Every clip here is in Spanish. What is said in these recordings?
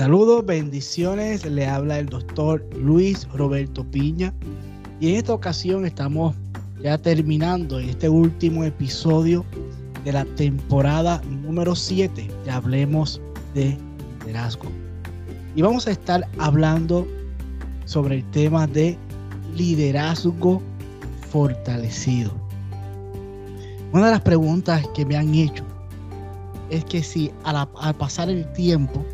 Saludos, bendiciones. Le habla el doctor Luis Roberto Piña. Y en esta ocasión estamos ya terminando este último episodio de la temporada número 7 de Hablemos de Liderazgo. Y vamos a estar hablando sobre el tema de liderazgo fortalecido. Una de las preguntas que me han hecho es que si al, al pasar el tiempo,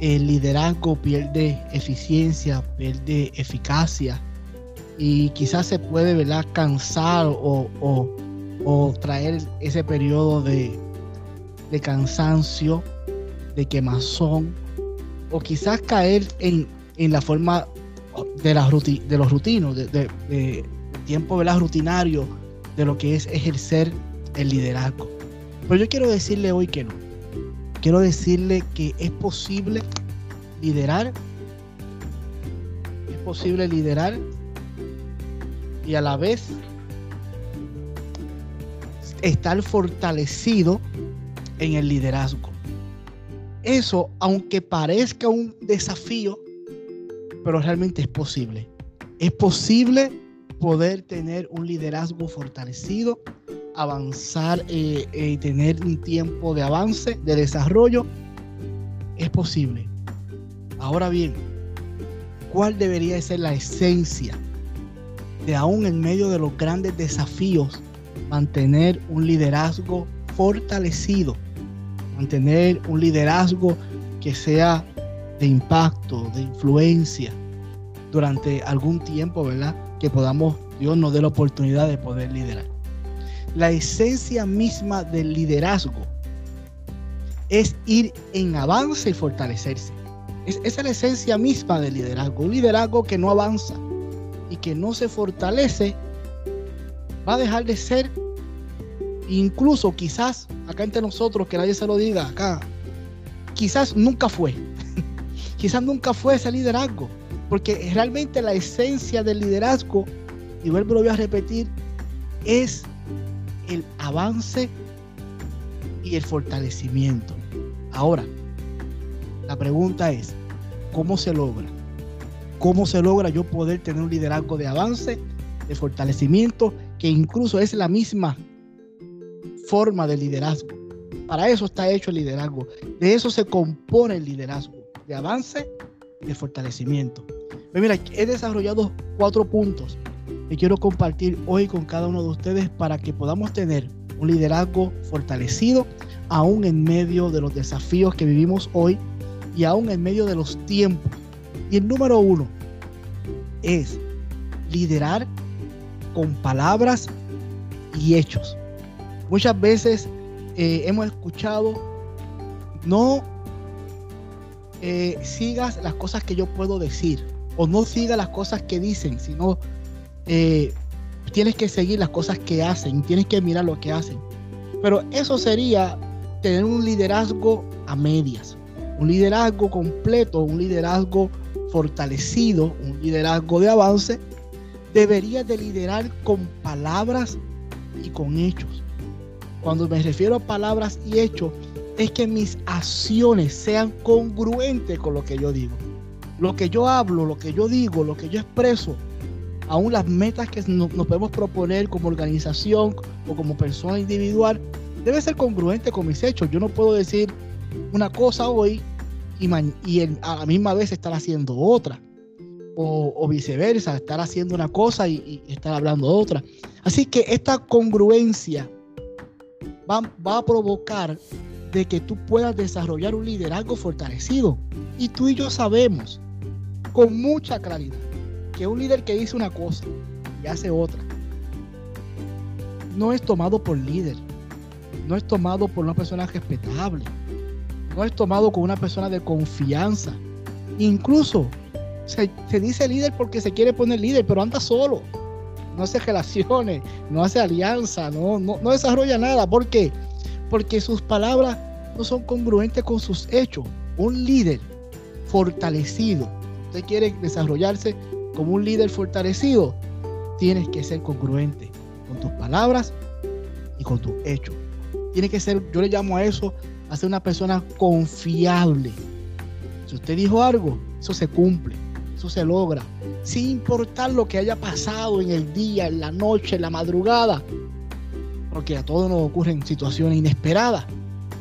el liderazgo pierde eficiencia, pierde eficacia y quizás se puede ¿verdad? cansar o, traer ese periodo de, cansancio, de quemazón o quizás caer en, la forma de, la de los rutinos, de, tiempo ¿verdad? rutinario de lo que es ejercer el liderazgo. Pero yo quiero decirle hoy que no quiero decirle que es posible liderar, es posible liderar y a la vez estar fortalecido en el liderazgo. Eso, aunque parezca un desafío, pero realmente es posible. Es posible poder tener un liderazgo fortalecido avanzar y eh, eh, tener un tiempo de avance, de desarrollo, es posible. Ahora bien, ¿cuál debería ser la esencia de aún en medio de los grandes desafíos mantener un liderazgo fortalecido? Mantener un liderazgo que sea de impacto, de influencia durante algún tiempo, ¿verdad? Que podamos, Dios nos dé la oportunidad de poder liderar la esencia misma del liderazgo es ir en avance y fortalecerse. esa es la esencia misma del liderazgo. Un liderazgo que no avanza y que no se fortalece va a dejar de ser, incluso quizás acá entre nosotros, que nadie se lo diga acá, quizás nunca fue. quizás nunca fue ese liderazgo. Porque realmente la esencia del liderazgo, y vuelvo lo voy a repetir, es el avance y el fortalecimiento. Ahora, la pregunta es, ¿cómo se logra? ¿Cómo se logra yo poder tener un liderazgo de avance, de fortalecimiento, que incluso es la misma forma de liderazgo? Para eso está hecho el liderazgo. De eso se compone el liderazgo, de avance y de fortalecimiento. Pues mira, he desarrollado cuatro puntos que quiero compartir hoy con cada uno de ustedes para que podamos tener un liderazgo fortalecido aún en medio de los desafíos que vivimos hoy y aún en medio de los tiempos. Y el número uno es liderar con palabras y hechos. Muchas veces eh, hemos escuchado, no eh, sigas las cosas que yo puedo decir o no sigas las cosas que dicen, sino eh, tienes que seguir las cosas que hacen, tienes que mirar lo que hacen. Pero eso sería tener un liderazgo a medias, un liderazgo completo, un liderazgo fortalecido, un liderazgo de avance. Deberías de liderar con palabras y con hechos. Cuando me refiero a palabras y hechos, es que mis acciones sean congruentes con lo que yo digo. Lo que yo hablo, lo que yo digo, lo que yo expreso, aún las metas que nos, podemos proponer como organización o como persona individual, debe ser congruente con mis hechos. Yo no puedo decir una cosa hoy y, y a la misma vez estar haciendo otra. O, viceversa, estar haciendo una cosa y, estar hablando otra. Así que esta congruencia va, va a provocar de que tú puedas desarrollar un liderazgo fortalecido. Y tú y yo sabemos con mucha claridad que un líder que dice una cosa y hace otra no es tomado por líder, no es tomado por una persona respetable, no es tomado como una persona de confianza, Incluso se, dice líder porque se quiere poner líder, pero anda solo. No hace relaciones, no hace alianza, no, no, no desarrolla nada. ¿Por qué? Porque sus palabras no son congruentes con sus hechos. Un líder fortalecido, usted quiere desarrollarse como un líder fortalecido, tienes que ser congruente con tus palabras y con tus hechos. Tiene que ser, yo le llamo a eso, a ser una persona confiable. Si usted dijo algo, eso se cumple, eso se logra, sin importar lo que haya pasado en el día, en la noche, en la madrugada, porque a todos nos ocurren situaciones inesperadas,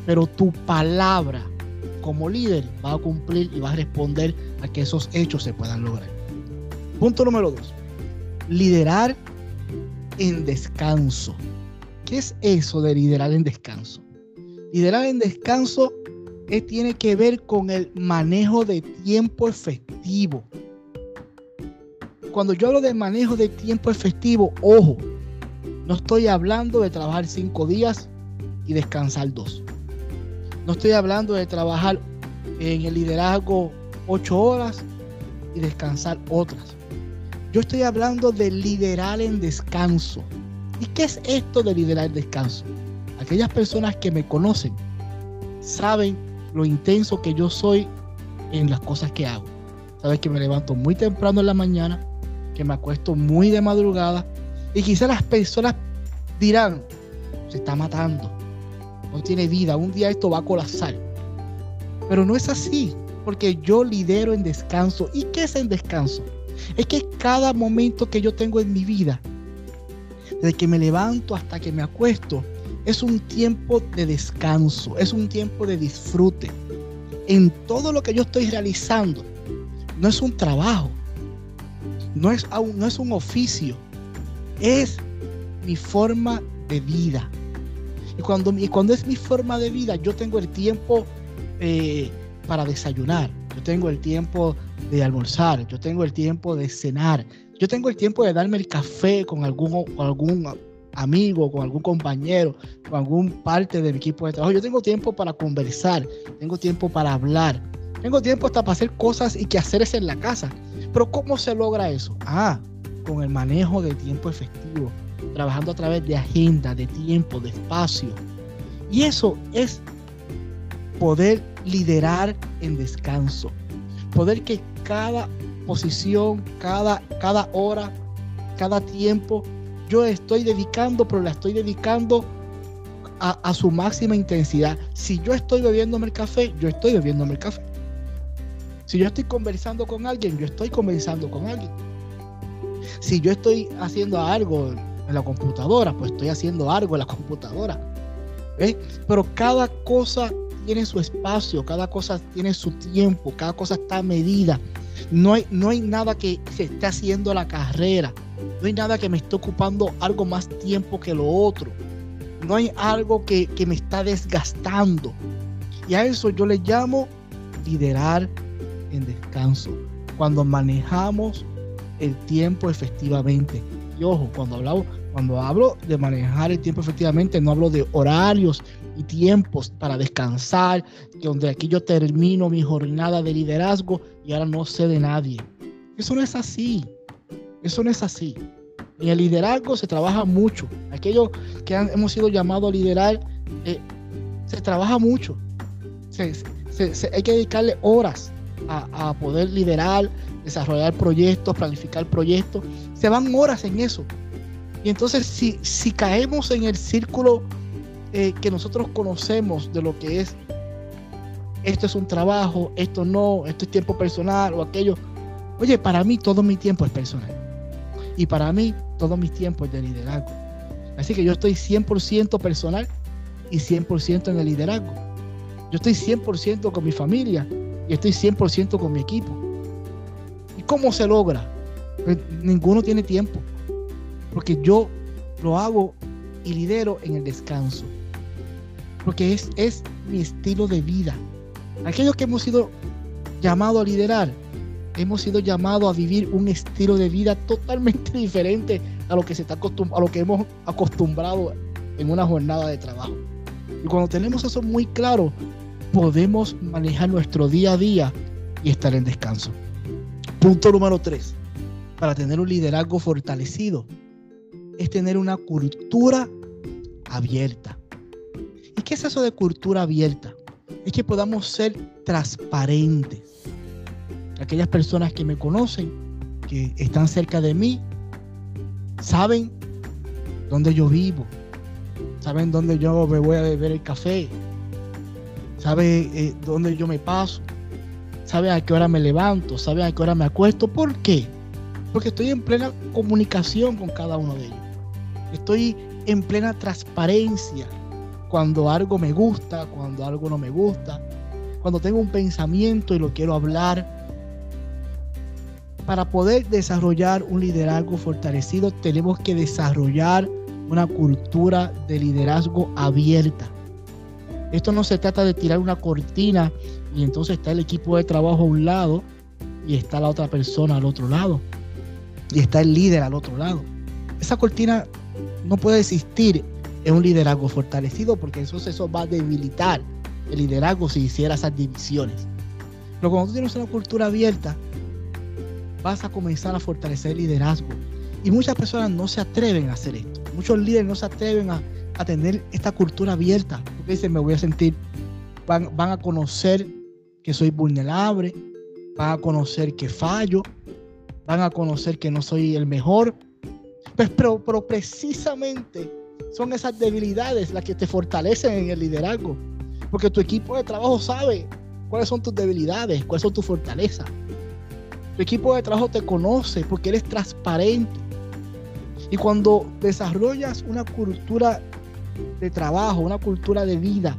pero tu palabra como líder va a cumplir y va a responder a que esos hechos se puedan lograr. Punto número dos, liderar en descanso. ¿Qué es eso de liderar en descanso? Liderar en descanso tiene que ver con el manejo de tiempo efectivo. Cuando yo hablo de manejo de tiempo efectivo, ojo, no estoy hablando de trabajar cinco días y descansar dos. No estoy hablando de trabajar en el liderazgo ocho horas y descansar otras. Yo estoy hablando de liderar en descanso. ¿Y qué es esto de liderar en descanso? Aquellas personas que me conocen saben lo intenso que yo soy en las cosas que hago. Sabes que me levanto muy temprano en la mañana, que me acuesto muy de madrugada y quizás las personas dirán, se está matando, no tiene vida, un día esto va a colapsar. Pero no es así, porque yo lidero en descanso. ¿Y qué es en descanso? Es que cada momento que yo tengo en mi vida, desde que me levanto hasta que me acuesto, es un tiempo de descanso, es un tiempo de disfrute. En todo lo que yo estoy realizando, no es un trabajo, no es, no es un oficio, es mi forma de vida. Y cuando, y cuando es mi forma de vida, yo tengo el tiempo eh, para desayunar, yo tengo el tiempo de almorzar, yo tengo el tiempo de cenar, yo tengo el tiempo de darme el café con algún, algún amigo, con algún compañero, con algún parte de mi equipo de trabajo. Yo tengo tiempo para conversar, tengo tiempo para hablar, tengo tiempo hasta para hacer cosas y quehaceres en la casa. Pero ¿cómo se logra eso? Ah, con el manejo de tiempo efectivo, trabajando a través de agenda, de tiempo, de espacio. Y eso es poder liderar en descanso, poder que cada posición, cada, cada hora, cada tiempo, yo estoy dedicando, pero la estoy dedicando a, su máxima intensidad. Si yo estoy bebiéndome el café, yo estoy bebiéndome el café. Si yo estoy conversando con alguien, yo estoy conversando con alguien. Si yo estoy haciendo algo en la computadora, pues estoy haciendo algo en la computadora. Pero cada cosa tiene su espacio, cada cosa tiene su tiempo, cada cosa está medida. No hay, no hay nada que se esté haciendo la carrera. No hay nada que me esté ocupando algo más tiempo que lo otro. No hay algo que, que me está desgastando. Y a eso yo le llamo liderar en descanso. Cuando manejamos el tiempo efectivamente. Y ojo, cuando hablamos, cuando hablo de manejar el tiempo efectivamente, no hablo de horarios y tiempos para descansar, donde aquí yo termino mi jornada de liderazgo y ahora no sé de nadie. Eso no es así. Eso no es así. En el liderazgo se trabaja mucho. Aquellos que hemos sido llamados a liderar, eh, se trabaja mucho. hay que dedicarle horas a, poder liderar, desarrollar proyectos, planificar proyectos. Se van horas en eso. Y entonces si, si caemos en el círculo eh, que nosotros conocemos de lo que es, esto es un trabajo, esto no, esto es tiempo personal o aquello, oye, para mí todo mi tiempo es personal. Y para mí todo mi tiempo es de liderazgo. Así que yo estoy 100% personal y 100% en el liderazgo. Yo estoy 100% con mi familia y estoy 100% con mi equipo. ¿Y cómo se logra? Pues ninguno tiene tiempo porque yo lo hago y lidero en el descanso, porque es, es mi estilo de vida. Aquellos que hemos sido llamados a liderar, hemos sido llamados a vivir un estilo de vida totalmente diferente a lo que se está a lo que hemos acostumbrado en una jornada de trabajo. Y cuando tenemos eso muy claro, podemos manejar nuestro día a día y estar en descanso. Punto número tres, para tener un liderazgo fortalecido, es tener una cultura abierta. ¿Y qué es eso de cultura abierta? Es que podamos ser transparentes. Aquellas personas que me conocen, que están cerca de mí, saben dónde yo vivo, saben dónde yo me voy a beber el café, saben eh, dónde yo me paso, saben a qué hora me levanto, saben a qué hora me acuesto. ¿Por qué? Porque estoy en plena comunicación con cada uno de ellos. Estoy en plena transparencia cuando algo me gusta, cuando algo no me gusta, cuando tengo un pensamiento y lo quiero hablar. Para poder desarrollar un liderazgo fortalecido tenemos que desarrollar una cultura de liderazgo abierta. Esto no se trata de tirar una cortina y entonces está el equipo de trabajo a un lado y está la otra persona al otro lado y está el líder al otro lado. Esa cortina no puede existir en un liderazgo fortalecido porque eso, eso va a debilitar el liderazgo si hiciera esas divisiones. Pero cuando tú tienes una cultura abierta, vas a comenzar a fortalecer el liderazgo. Y muchas personas no se atreven a hacer esto. Muchos líderes no se atreven a, tener esta cultura abierta. Porque dicen, me voy a sentir, van, van a conocer que soy vulnerable, van a conocer que fallo, van a conocer que no soy el mejor. Pues, pero, pero precisamente son esas debilidades las que te fortalecen en el liderazgo. Porque tu equipo de trabajo sabe cuáles son tus debilidades, cuáles son tus fortalezas. Tu equipo de trabajo te conoce porque eres transparente. Y cuando desarrollas una cultura de trabajo, una cultura de vida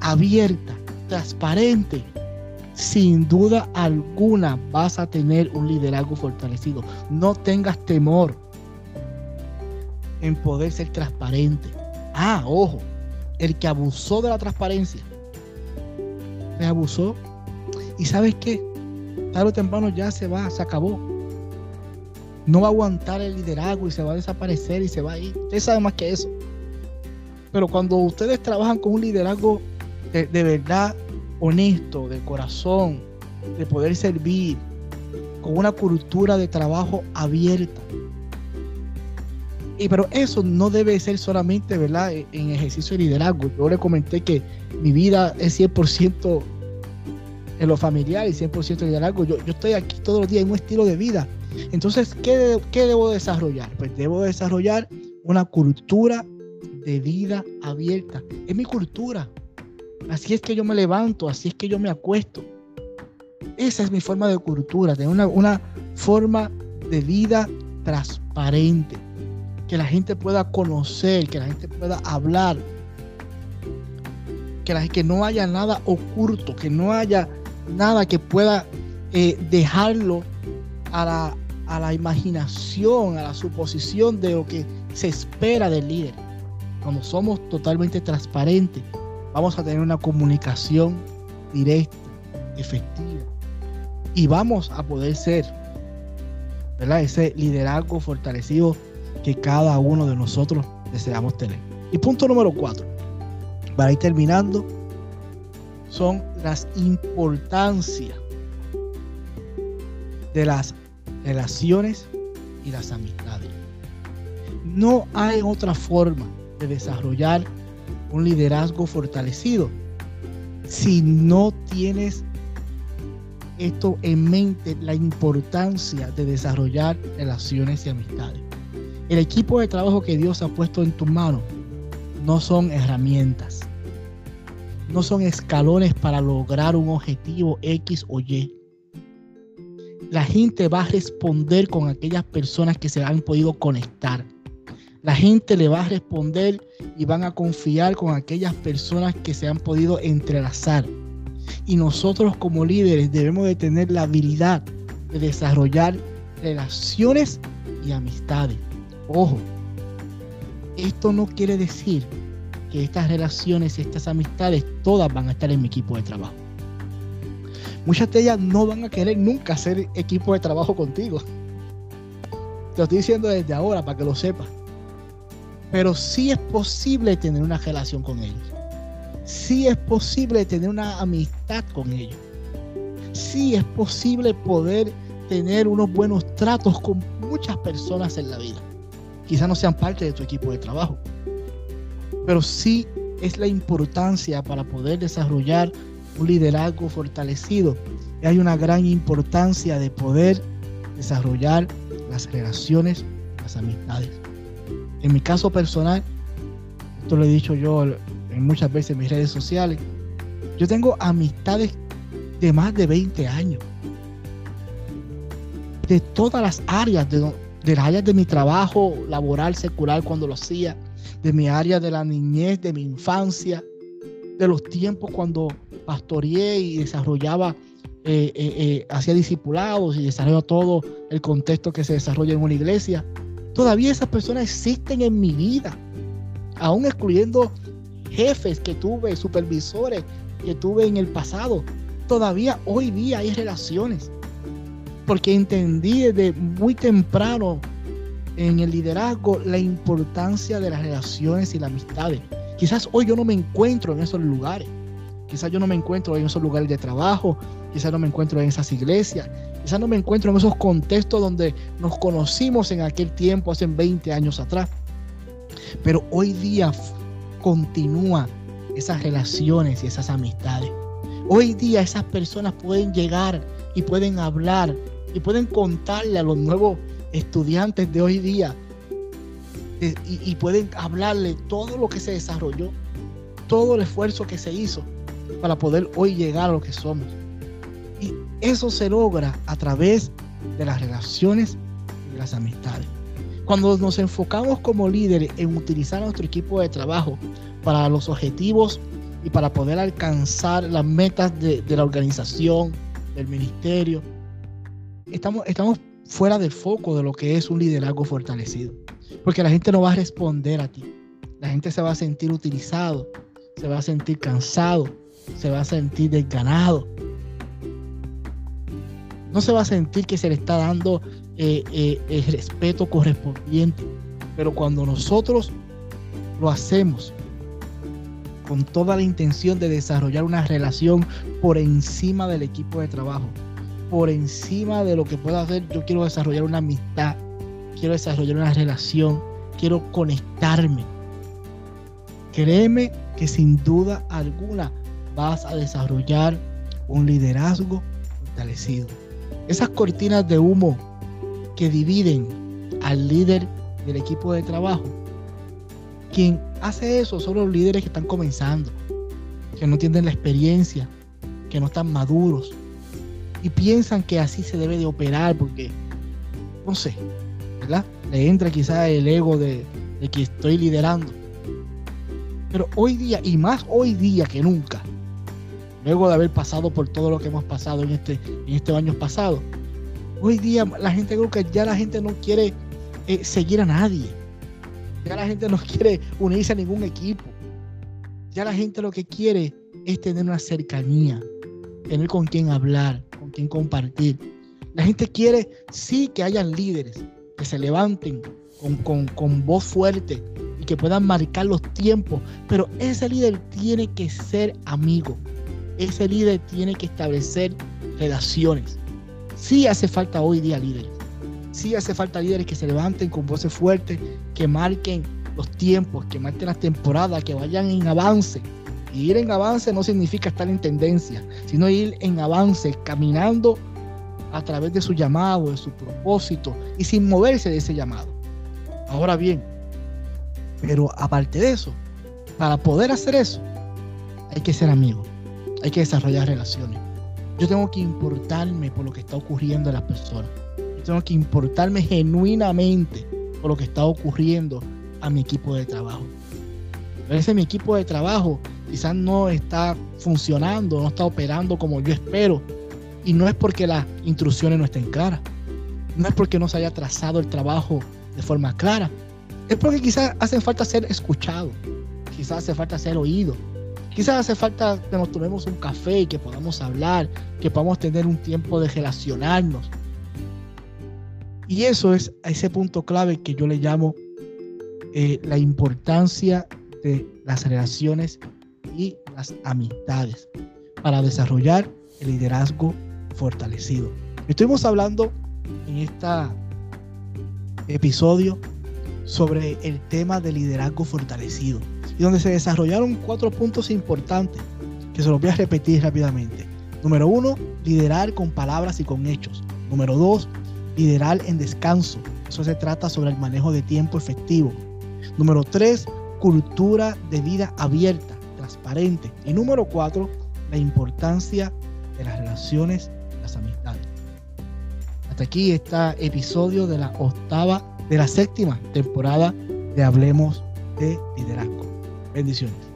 abierta, transparente, sin duda alguna vas a tener un liderazgo fortalecido. No tengas temor en poder ser transparente. Ah, ojo, el que abusó de la transparencia, me abusó. Y sabes qué, tarde o temprano ya se va, se acabó. No va a aguantar el liderazgo y se va a desaparecer y se va a ir. Usted sabe más que eso. Pero cuando ustedes trabajan con un liderazgo de, verdad honesto, de corazón, de poder servir, con una cultura de trabajo abierta. Y pero eso no debe ser solamente, ¿verdad? En ejercicio de liderazgo. Yo le comenté que mi vida es 100% en lo familiar y 100% de liderazgo. Yo, yo estoy aquí todos los días en un estilo de vida. Entonces, ¿qué, ¿qué debo desarrollar? Pues debo desarrollar una cultura de vida abierta. Es mi cultura. Así es que yo me levanto, así es que yo me acuesto. Esa es mi forma de cultura, tener una, una forma de vida transparente. Que la gente pueda conocer, que la gente pueda hablar. Que, la, que no haya nada oculto, que no haya nada que pueda eh, dejarlo a la, a la imaginación, a la suposición de lo que se espera del líder. Cuando somos totalmente transparentes, vamos a tener una comunicación directa, efectiva. Y vamos a poder ser, ¿verdad? Ese liderazgo fortalecido que cada uno de nosotros deseamos tener. Y punto número cuatro, para ir terminando, son las importancias de las relaciones y las amistades. No hay otra forma de desarrollar un liderazgo fortalecido si no tienes esto en mente, la importancia de desarrollar relaciones y amistades. El equipo de trabajo que Dios ha puesto en tus manos no son herramientas, no son escalones para lograr un objetivo X o Y. La gente va a responder con aquellas personas que se han podido conectar. La gente le va a responder y van a confiar con aquellas personas que se han podido entrelazar. Y nosotros como líderes debemos de tener la habilidad de desarrollar relaciones y amistades. Ojo, esto no quiere decir que estas relaciones estas amistades todas van a estar en mi equipo de trabajo. Muchas de ellas no van a querer nunca hacer equipo de trabajo contigo. Te lo estoy diciendo desde ahora para que lo sepas. Pero sí es posible tener una relación con ellos. Sí es posible tener una amistad con ellos. sí es posible poder tener unos buenos tratos con muchas personas en la vida. Quizás no sean parte de tu equipo de trabajo, pero sí es la importancia para poder desarrollar un liderazgo fortalecido. Y hay una gran importancia de poder desarrollar las relaciones, las amistades. En mi caso personal, esto lo he dicho yo en muchas veces en mis redes sociales, yo tengo amistades de más de 20 años. De todas las áreas, de, las áreas de mi trabajo laboral, secular, cuando lo hacía, de mi área de la niñez, de mi infancia, de los tiempos cuando pastoreé y desarrollaba, eh, eh, eh, hacía discipulados y desarrollaba todo el contexto que se desarrolla en una iglesia. Todavía esas personas existen en mi vida, aún excluyendo jefes que tuve, supervisores que tuve en el pasado. Todavía hoy día hay relaciones, porque entendí desde muy temprano en el liderazgo la importancia de las relaciones y las amistades. Quizás hoy yo no me encuentro en esos lugares. Quizás yo no me encuentro en esos lugares de trabajo. Quizás no me encuentro en esas iglesias. Quizás no me encuentro en esos contextos donde nos conocimos en aquel tiempo, hace 20 años atrás. Pero hoy día continúa esas relaciones y esas amistades. Hoy día esas personas pueden llegar y pueden hablar y pueden contarle a los nuevos estudiantes de hoy día y, pueden hablarle todo lo que se desarrolló, todo el esfuerzo que se hizo para poder hoy llegar a lo que somos. Y eso se logra a través de las relaciones y las amistades. Cuando nos enfocamos como líderes en utilizar nuestro equipo de trabajo para los objetivos y para poder alcanzar las metas de, de la organización, del ministerio, estamos, estamos fuera del foco de lo que es un liderazgo fortalecido. Porque la gente no va a responder a ti. La gente se va a sentir utilizado, se va a sentir cansado, se va a sentir desganado. No se va a sentir que se le está dando eh, eh, el respeto correspondiente. Pero cuando nosotros lo hacemos con toda la intención de desarrollar una relación por encima del equipo de trabajo, por encima de lo que pueda hacer, yo quiero desarrollar una amistad, quiero desarrollar una relación, quiero conectarme. Créeme que sin duda alguna vas a desarrollar un liderazgo fortalecido. Esas cortinas de humo que dividen al líder del equipo de trabajo, quien hace eso son los líderes que están comenzando, que no tienen la experiencia, que no están maduros, y piensan que así se debe de operar porque, no sé, ¿verdad? Le entra quizás el ego de, que estoy liderando. Pero hoy día, y más hoy día que nunca, luego de haber pasado por todo lo que hemos pasado en este, en estos años pasados, hoy día la gente creo que ya la gente no quiere eh, seguir a nadie. Ya la gente no quiere unirse a ningún equipo. Ya la gente lo que quiere es tener una cercanía, tener con quien hablar, quien compartir. La gente quiere, sí, que hayan líderes que se levanten con, con voz fuerte y que puedan marcar los tiempos, pero ese líder tiene que ser amigo. Ese líder tiene que establecer relaciones. Sí hace falta hoy día líderes. Sí hace falta líderes que se levanten con voces fuertes, que marquen los tiempos, que marquen las temporadas, que vayan en avance, y ir en avance no significa estar en tendencia, sino ir en avance, caminando a través de su llamado, de su propósito y sin moverse de ese llamado. Ahora bien, pero aparte de eso, para poder hacer eso, hay que ser amigo, hay que desarrollar relaciones. Yo tengo que importarme por lo que está ocurriendo en las personas. Yo tengo que importarme genuinamente por lo que está ocurriendo a mi equipo de trabajo. A veces mi equipo de trabajo quizás no está funcionando, no está operando como yo espero. Y no es porque las instrucciones no estén claras. No es porque no se haya trazado el trabajo de forma clara. Es porque quizás hace falta ser escuchado. Quizás hace falta ser oído. Quizás hace falta que nos tomemos un café y que podamos hablar, que podamos tener un tiempo de relacionarnos. Y eso es ese punto clave que yo le llamo eh, la importancia de las relaciones y las amistades para desarrollar el liderazgo fortalecido. Estuvimos hablando en este episodio sobre el tema de liderazgo fortalecido y donde se desarrollaron cuatro puntos importantes que se los voy a repetir rápidamente. Número uno, liderar con palabras y con hechos. Número dos, liderar en descanso. Eso se trata sobre el manejo de tiempo efectivo. Número tres, cultura de vida abierta, transparente. Y número cuatro, la importancia de las relaciones, las amistades. Hasta aquí está episodio de la octava, de la séptima temporada de Hablemos de Liderazgo. Bendiciones.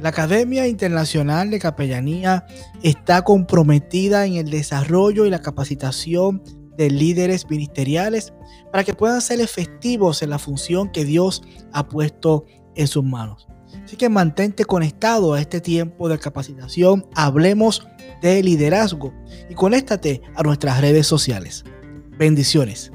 La Academia Internacional de Capellanía está comprometida en el desarrollo y la capacitación de líderes ministeriales para que puedan ser efectivos en la función que Dios ha puesto en sus manos. Así que mantente conectado a este tiempo de capacitación. Hablemos de liderazgo y conéctate a nuestras redes sociales. Bendiciones.